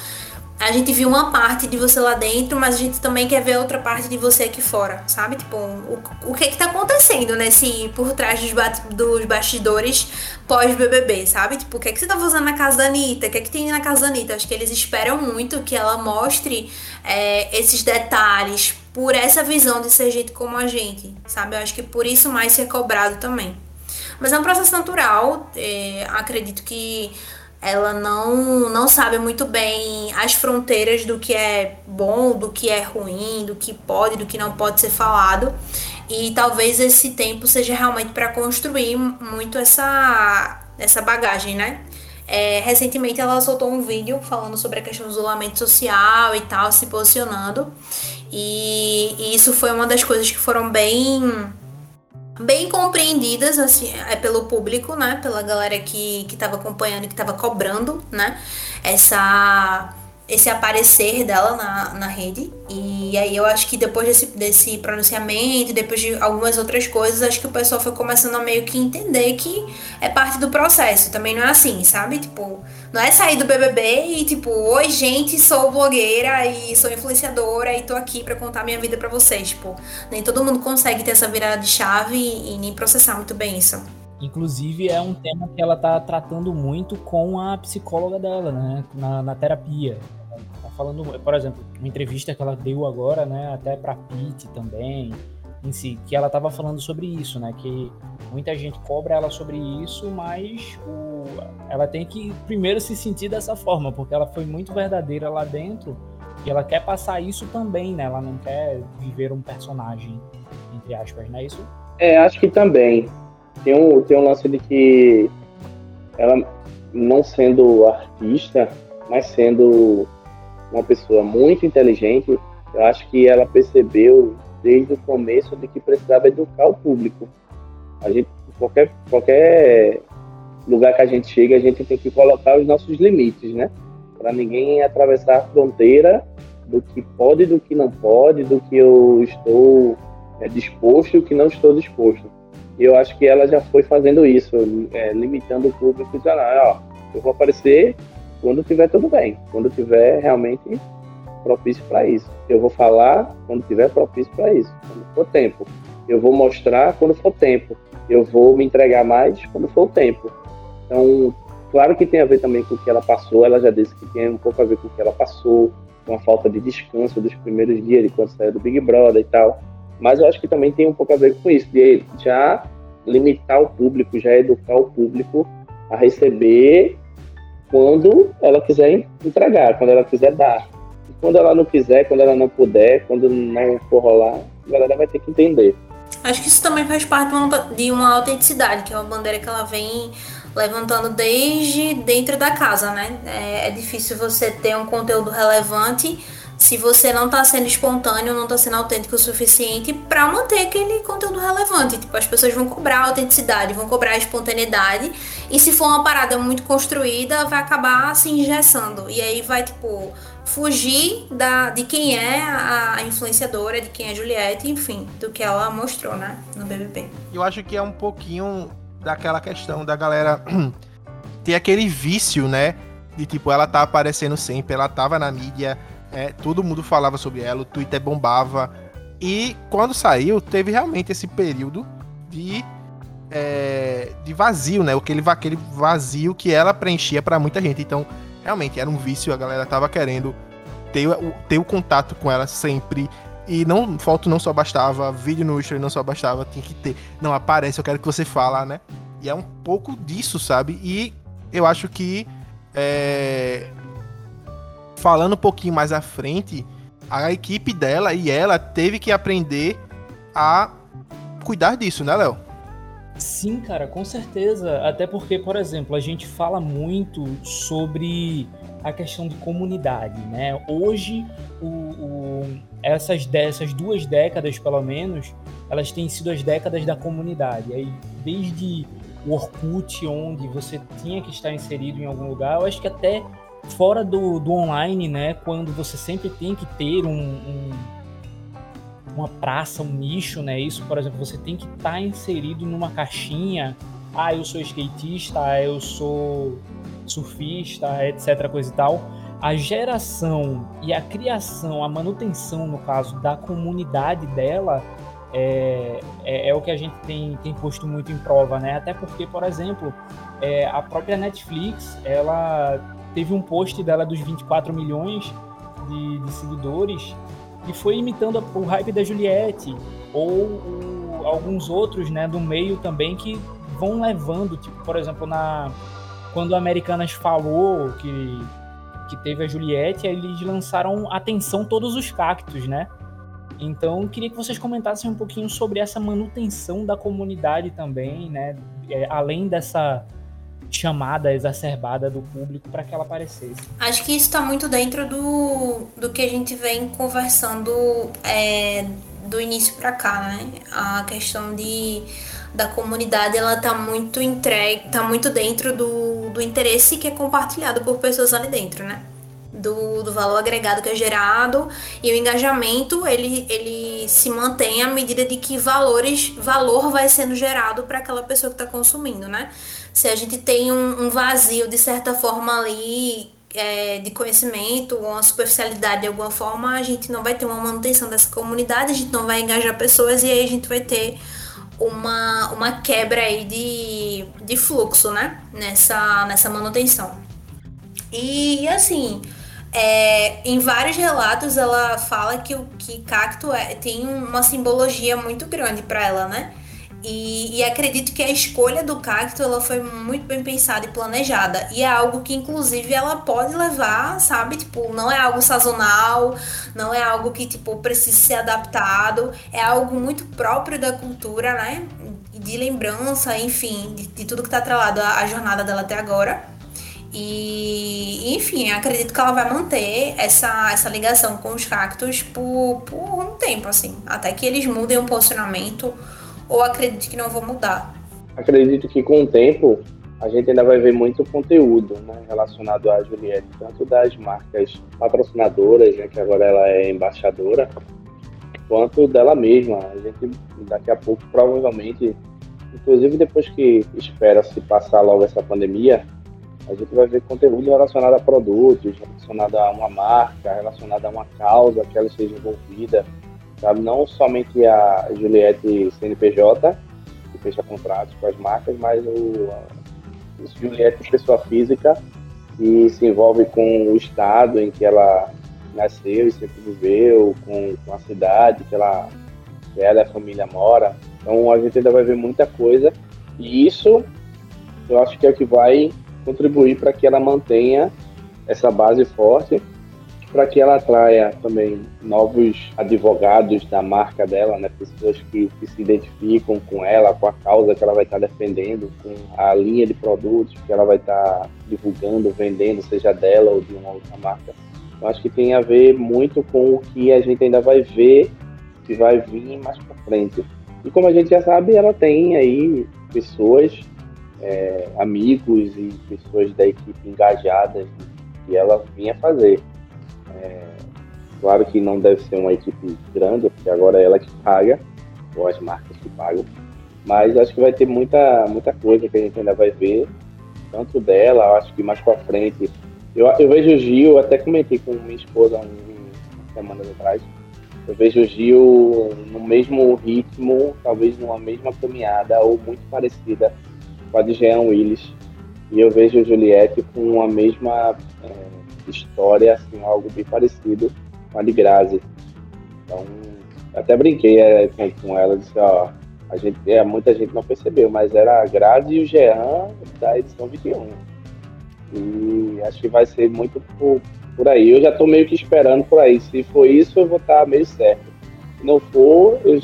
a gente viu uma parte de você lá dentro, mas a gente também quer ver outra parte de você aqui fora, sabe? Tipo, o, o que que tá acontecendo nesse por trás dos, ba- dos bastidores pós-BBB, sabe? Tipo, o que que você tá fazendo na casa da Anitta? O que que tem na casa da Anitta? Acho que eles esperam muito que ela mostre é, esses detalhes por essa visão de ser gente como a gente, sabe? Eu acho que por isso mais se é cobrado também. Mas é um processo natural, é, acredito que ela não, não sabe muito bem as fronteiras do que é bom, do que é ruim, do que pode, do que não pode ser falado. E talvez esse tempo seja realmente para construir muito essa, essa bagagem, né? É, recentemente ela soltou um vídeo falando sobre a questão do isolamento social e tal, se posicionando. E, isso foi uma das coisas que foram bem bem compreendidas assim é pelo público né? Pela galera que que estava acompanhando que estava cobrando né? Essa esse aparecer dela na, na rede. E aí eu acho que depois desse, desse pronunciamento depois de algumas outras coisas acho que o pessoal foi começando a meio que entender que é parte do processo. Também não é assim sabe? Tipo não é sair do BBB e tipo oi gente sou blogueira e sou influenciadora e tô aqui pra contar minha vida pra vocês tipo nem todo mundo consegue ter essa virada de chave e nem processar muito bem isso Inclusive, é um tema que ela tá tratando muito com a psicóloga dela, né? Na, na terapia. Ela Tá falando, por exemplo, uma entrevista que ela deu agora, né? Até pra Pete também, em si, que ela tava falando sobre isso, né? Que muita gente cobra ela sobre isso, mas o, ela tem que primeiro se sentir dessa forma, porque ela foi muito verdadeira lá dentro e ela quer passar isso também, né? Ela não quer viver um personagem, entre aspas, não é isso? É, acho que também. tem um, tem um lance de que ela, não sendo artista, mas sendo uma pessoa muito inteligente, eu acho que ela percebeu desde o começo de que precisava educar o público. A gente, qualquer, qualquer lugar que a gente chega, a gente tem que colocar os nossos limites, né? Para ninguém atravessar a fronteira do que pode e do que não pode, do que eu estou é, disposto e o que não estou disposto. E eu acho que ela já foi fazendo isso, é, limitando o público dizendo, ó, eu vou aparecer quando tiver tudo bem, quando tiver realmente propício para isso. Eu vou falar quando tiver propício para isso, quando for tempo. Eu vou mostrar quando for tempo. Eu vou me entregar mais quando for o tempo. Então, claro que tem a ver também com o que ela passou. Ela já disse que tem um pouco a ver com o que ela passou, com a falta de descanso dos primeiros dias de quando saiu do Big Brother e tal. Mas eu acho que também tem um pouco a ver com isso, de já limitar o público, já educar o público a receber quando ela quiser entregar, quando ela quiser dar. Quando ela não quiser, quando ela não puder, quando não for rolar, a galera vai ter que entender. Acho que isso também faz parte de uma autenticidade, que é uma bandeira que ela vem levantando desde dentro da casa, né? É, é difícil você ter um conteúdo relevante se você não está sendo espontâneo, não está sendo autêntico o suficiente para manter aquele conteúdo relevante. Tipo, as pessoas vão cobrar a autenticidade, vão cobrar a espontaneidade, e se for uma parada muito construída, vai acabar se engessando. E aí vai, tipo, fugir da, de quem é a influenciadora, de quem é Juliette, enfim, do que ela mostrou, né, no BBB. Eu acho que é um pouquinho daquela questão da galera ter aquele vício, né, de tipo, ela tá aparecendo sempre, ela tava na mídia, é, todo mundo falava sobre ela, o Twitter bombava. E quando saiu, teve realmente esse período de, é, de vazio, né? Aquele, aquele vazio que ela preenchia para muita gente. Então, realmente, era um vício, a galera tava querendo ter, ter o contato com ela sempre. E não, foto não só bastava, vídeo no Instagram não só bastava, tinha que ter. Não, aparece, eu quero que você fala, né? E é um pouco disso, sabe? E eu acho que é, falando um pouquinho mais à frente, a equipe dela e ela teve que aprender a cuidar disso, né, Léo? Sim, cara, com certeza. Até porque, por exemplo, a gente fala muito sobre a questão de comunidade, né? Hoje, o, o, essas, essas duas décadas, pelo menos, elas têm sido as décadas da comunidade. Aí, desde o Orkut, onde você tinha que estar inserido em algum lugar, eu acho que até fora do, do online, né? Quando você sempre tem que ter um, um uma praça, um nicho, né? Isso, por exemplo, você tem que estar tá inserido numa caixinha. Ah, eu sou skatista, eu sou surfista, etc, coisa e tal. A geração e a criação, a manutenção, no caso, da comunidade dela é, é, é, o que a gente tem, tem posto muito em prova, né? Até porque, por exemplo, é, a própria Netflix, ela teve um post dela dos 24 milhões de, de seguidores e foi imitando o hype da Juliette ou o, alguns outros, né, do meio também que vão levando, tipo, por exemplo, na quando o Americanas falou que que teve a Juliette, eles lançaram atenção todos os cactos, né? Então, queria que vocês comentassem um pouquinho sobre essa manutenção da comunidade também, né? É, além dessa chamada exacerbada do público para que ela aparecesse. Acho que isso está muito dentro do, do que a gente vem conversando é, do início para cá, né? A questão de da comunidade ela tá muito entregue, tá muito dentro do, do interesse que é compartilhado por pessoas ali dentro, né? Do, do valor agregado que é gerado e o engajamento ele, ele se mantém à medida de que valores valor vai sendo gerado para aquela pessoa que está consumindo, né? Se a gente tem um, um vazio de certa forma ali é, de conhecimento, uma superficialidade de alguma forma, a gente não vai ter uma manutenção dessa comunidade, a gente não vai engajar pessoas e aí a gente vai ter uma, uma quebra aí de, de fluxo, né? Nessa, nessa manutenção. E assim, é, em vários relatos ela fala que o que cacto é, tem uma simbologia muito grande para ela, né? E, e, acredito que a escolha do cacto ela foi muito bem pensada e planejada. E é algo que, inclusive, ela pode levar, sabe? Tipo, não é algo sazonal, não é algo que, tipo, precisa ser adaptado. É algo muito próprio da cultura, né? de lembrança, enfim, de, de tudo que tá atrelado à, à jornada dela até agora. E, enfim, acredito que ela vai manter essa, essa ligação com os cactos por, por um tempo, assim, até que eles mudem o posicionamento, ou acredito que não vão mudar. Acredito que com o tempo a gente ainda vai ver muito conteúdo né, relacionado à Juliette, tanto das marcas patrocinadoras, né, que agora ela é embaixadora, quanto dela mesma. A gente daqui a pouco, provavelmente, inclusive depois que espera se passar logo essa pandemia, a gente vai ver conteúdo relacionado a produtos, relacionado a uma marca, relacionado a uma causa que ela esteja envolvida, sabe? Não somente a Juliette CNPJ, que fecha contratos com as marcas, mas o Juliette pessoa física que se envolve com o estado em que ela nasceu e sempre viveu, com, com a cidade que ela, que ela e a família mora. Então a gente ainda vai ver muita coisa e isso eu acho que é o que vai contribuir para que ela mantenha essa base forte, para que ela atraia também novos advogados da marca dela, né? pessoas que, que, se identificam com ela, com a causa que ela vai estar defendendo, com a linha de produtos que ela vai estar divulgando, vendendo, seja dela ou de uma outra marca. Eu acho que tem a ver muito com o que a gente ainda vai ver, que vai vir mais para frente. E como a gente já sabe, ela tem aí pessoas é, amigos e pessoas da equipe engajadas que ela vinha fazer. É, claro que não deve ser uma equipe grande, porque agora é ela que paga, ou as marcas que pagam, mas acho que vai ter muita, muita coisa que a gente ainda vai ver, tanto dela, acho que mais para frente. Eu, eu vejo o Gil, até comentei com minha esposa um, semanas atrás, eu vejo o Gil no mesmo ritmo, talvez numa mesma caminhada ou muito parecida com a de Jean Willis. E eu vejo Juliette com a mesma é, história, assim, algo bem parecido com a de Grazi. Então, até brinquei é, com ela, disse, ó, a gente, é, muita gente não percebeu, mas era a Grazi e o Jean da edição 21. E acho que vai ser muito por, por aí. Eu já estou meio que esperando por aí. Se for isso, eu vou estar tá meio certo. Se não for, eu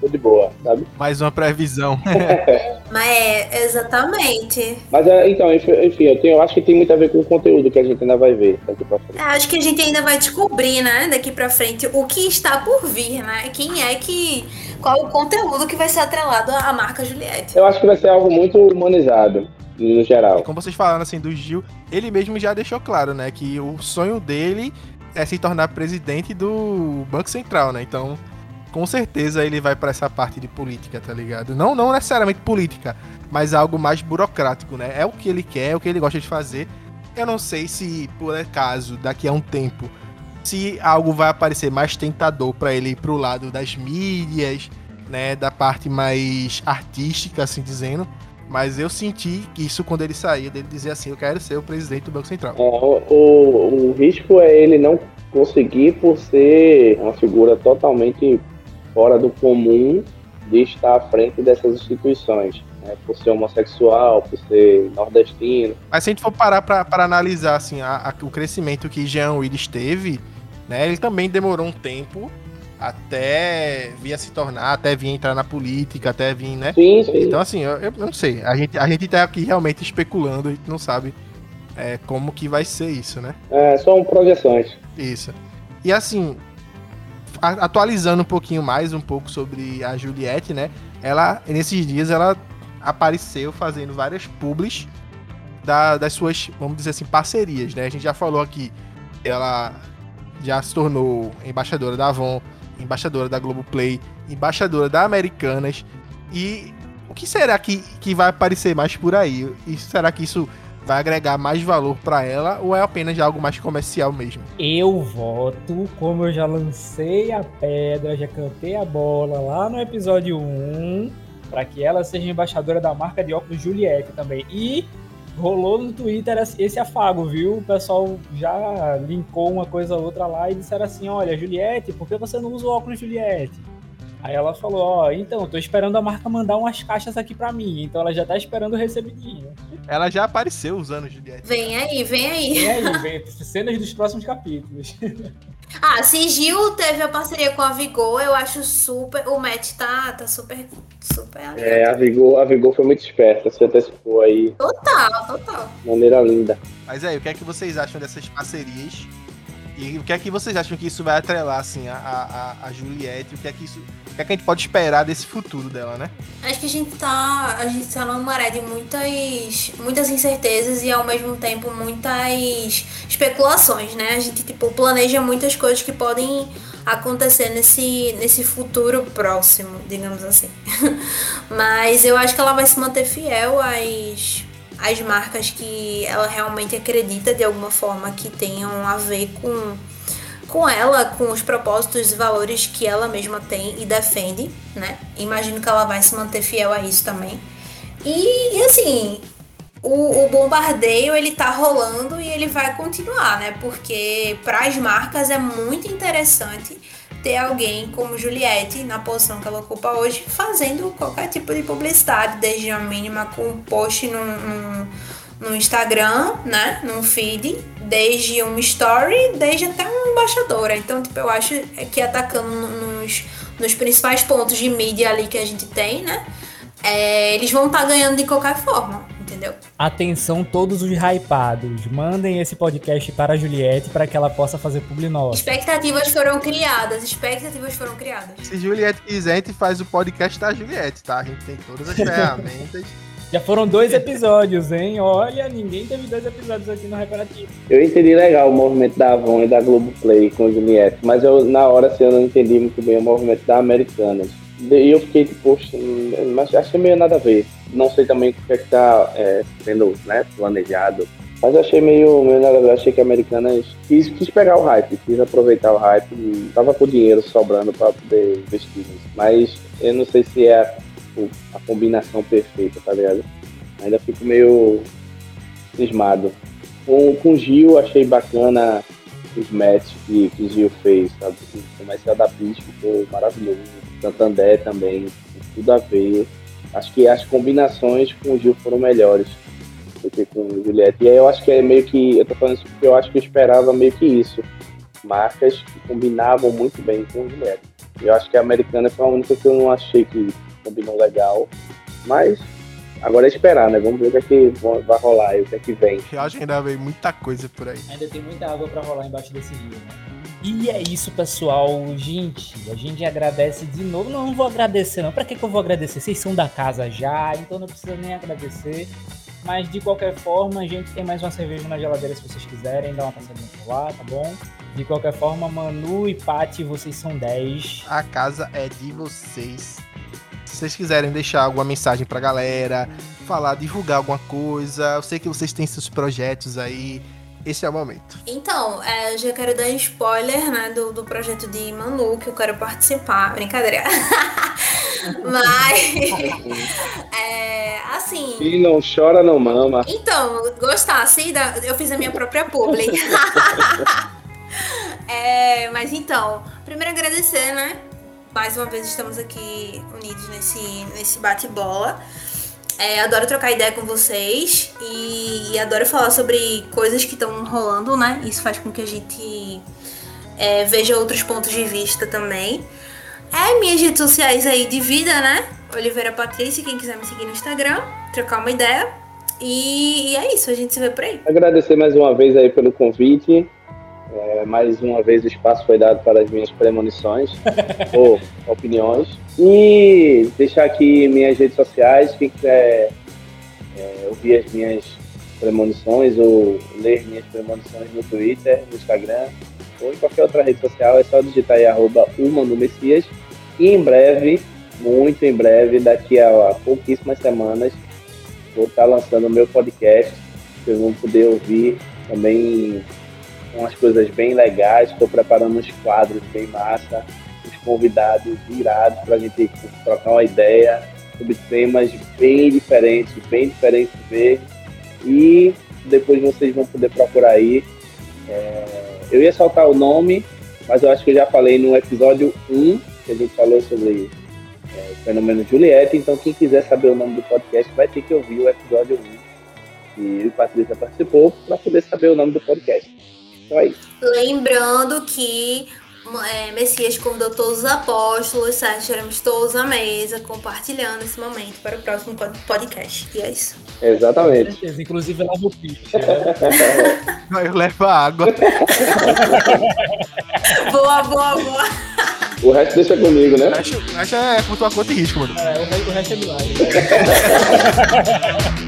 tô de boa, sabe? Mais uma previsão. Mas é, exatamente. Mas é, então, enfim, eu, tenho, eu acho que tem muito a ver com o conteúdo que a gente ainda vai ver daqui pra frente. É, acho que a gente ainda vai descobrir, né, daqui pra frente, o que está por vir, né? Quem é que. Qual o conteúdo que vai ser atrelado à marca Juliette? Eu acho que vai ser algo muito humanizado no geral. Como vocês falaram assim do Gil, ele mesmo já deixou claro, né, que o sonho dele é se tornar presidente do Banco Central, né? Então, com certeza ele vai para essa parte de política, tá ligado? Não, não necessariamente política, mas algo mais burocrático, né? É o que ele quer, é o que ele gosta de fazer. Eu não sei se, por acaso, daqui a um tempo, se algo vai aparecer mais tentador para ele ir pro lado das mídias, né? Da parte mais artística, assim dizendo. Mas eu senti isso quando ele saía, dele dizer assim, eu quero ser o presidente do Banco Central. É, o, o, o risco é ele não conseguir por ser uma figura totalmente fora do comum de estar à frente dessas instituições. Né? Por ser homossexual, por ser nordestino. Mas se a gente for parar para analisar assim, a, a, o crescimento que Jean Willis teve, né, ele também demorou um tempo até vir se tornar, até vir entrar na política, até vir, né? Sim, sim. Então, assim, eu, eu não sei. A gente, a gente tá aqui realmente especulando, a gente não sabe é, como que vai ser isso, né? É, são projeções. Isso. E assim, atualizando um pouquinho mais um pouco sobre a Juliette, né? Ela, nesses dias, ela apareceu fazendo várias publis da, das suas, vamos dizer assim, parcerias, né? A gente já falou aqui, ela já se tornou embaixadora da Avon, embaixadora da Globoplay, embaixadora da Americanas. E o que será que, que vai aparecer mais por aí? E será que isso vai agregar mais valor para ela ou é apenas algo mais comercial mesmo? Eu voto, como eu já lancei a pedra, já cantei a bola lá no episódio 1, para que ela seja embaixadora da marca de óculos Juliette também. E rolou no Twitter esse afago, viu? O pessoal já linkou uma coisa ou outra lá e disseram assim: olha, Juliette, por que você não usa o óculos Juliette? Aí ela falou, ó, oh, então, tô esperando a marca mandar umas caixas aqui para mim, então ela já tá esperando o recebidinho. Ela já apareceu usando Juliette. Vem aí, vem aí. Vem aí, vem cenas dos próximos capítulos. Ah, Sigil teve a parceria com a Vigor, eu acho super. O Matt tá, tá super. Super alinhado. É, a Vigor, a Vigor foi muito esperta, se antecipou aí Total, total. de maneira linda. Mas aí, o que é que vocês acham dessas parcerias? E o que é que vocês acham que isso vai atrelar, assim, a, a, a Juliette? O que é que isso. O que é que a gente pode esperar desse futuro dela, né? Acho que a gente tá. A gente tá numa maré de muitas. muitas incertezas e ao mesmo tempo muitas especulações, né? A gente, tipo, planeja muitas coisas que podem acontecer nesse, nesse futuro próximo, digamos assim. Mas eu acho que ela vai se manter fiel às, às marcas que ela realmente acredita de alguma forma que tenham a ver com, com ela, com os propósitos e valores que ela mesma tem e defende, né? Imagino que ela vai se manter fiel a isso também. E, e assim, o, o bombardeio ele tá rolando e ele vai continuar, né? Porque para as marcas é muito interessante ter alguém como Juliette na posição que ela ocupa hoje, fazendo qualquer tipo de publicidade, desde a mínima com um post no, no, no Instagram, né? Num feed, desde uma story, desde até uma embaixadora. Então, tipo, eu acho que atacando nos, nos principais pontos de mídia ali que a gente tem, né? É, eles vão estar ganhando de qualquer forma, entendeu? Atenção todos os hypados, mandem esse podcast para a Juliette para que ela possa fazer publi nossa. Expectativas foram criadas, expectativas foram criadas. Se Juliette quiser, a gente faz o podcast da Juliette, tá? A gente tem todas as ferramentas. Já foram dois episódios, hein? Olha, ninguém teve dois episódios aqui no Reparativo. Eu entendi legal o movimento da Avon e da Globoplay com o Juliette, mas eu, na hora assim, eu não entendi muito bem o movimento da Americanas. E eu fiquei tipo, poxa, mas achei meio nada a ver. Não sei também o que é que tá é, sendo né, planejado. Mas achei meio, meio nada a ver. Achei que a Americanas quis, quis pegar o hype, quis aproveitar o hype e tava com dinheiro sobrando para poder investir. Mas eu não sei se é a, a combinação perfeita, tá ligado? Ainda fico meio cismado. Com, com o Gil, achei bacana os matches que, que Gil fez, sabe? O comercial da ficou maravilhoso. Santander também, tudo a ver. Acho que as combinações com o Gil foram melhores do que com o Juliette. E aí eu acho que é meio que. Eu tô falando isso porque eu acho que eu esperava meio que isso. Marcas que combinavam muito bem com o Juliette. Eu acho que a americana foi a única que eu não achei que combinou legal. Mas agora é esperar, né? Vamos ver o que é que vai rolar e o que é que vem. Eu acho que ainda veio muita coisa por aí. Ainda tem muita água para rolar embaixo desse rio, né? E é isso, pessoal. Gente, a gente agradece de novo. Não, não vou agradecer, não. Pra que, que eu vou agradecer? Vocês são da casa já, então não precisa nem agradecer. Mas de qualquer forma, a gente tem mais uma cerveja na geladeira se vocês quiserem. Dá uma passadinha por lá, tá bom? De qualquer forma, Manu e Paty, vocês são 10. A casa é de vocês. Se vocês quiserem deixar alguma mensagem pra galera, falar, divulgar alguma coisa, eu sei que vocês têm seus projetos aí. Esse é o momento. Então, é, eu já quero dar spoiler, né, do, do projeto de Manu, que eu quero participar. Brincadeira. Mas, é, assim... E não chora, não mama. Então, gostasse, da- eu fiz a minha própria publi. É, mas então, primeiro agradecer, né? Mais uma vez estamos aqui unidos nesse, nesse bate-bola. É, adoro trocar ideia com vocês e, e adoro falar sobre coisas que estão rolando, né? Isso faz com que a gente é, veja outros pontos de vista também. É, minhas redes sociais aí de vida, né? Oliveira Patrícia, quem quiser me seguir no Instagram, trocar uma ideia. E, e é isso, a gente se vê por aí. Agradecer mais uma vez aí pelo convite. É, mais uma vez o espaço foi dado para as minhas premonições ou opiniões. E deixar aqui minhas redes sociais, quem quiser é, ouvir as minhas premonições ou ler minhas premonições no Twitter, no Instagram ou em qualquer outra rede social, é só digitar aí arroba Humano Messias. E em breve, muito em breve, daqui a, a pouquíssimas semanas, vou estar lançando o meu podcast. Vocês vão poder ouvir também umas coisas bem legais. Estou preparando uns quadros bem massa, uns convidados irados para a gente trocar uma ideia sobre temas bem diferentes, bem diferentes ver. E depois vocês vão poder procurar aí. É, eu ia soltar o nome, mas eu acho que eu já falei no episódio 1, que a gente falou sobre é, o fenômeno Juliette. Então, quem quiser saber o nome do podcast vai ter que ouvir o episódio 1 que e Patrícia participou para poder saber o nome do podcast. Lembrando que é, Messias convidou todos os apóstolos, certo? Estaremos todos à mesa, compartilhando esse momento para o próximo pod- podcast. E é isso. Exatamente. certeza, inclusive lava o piche. né? Eu levo a água. Boa, boa, boa. O resto deixa comigo, né? Acho, acho é por tua conta e risco, mano. É, o resto, o resto é milagre.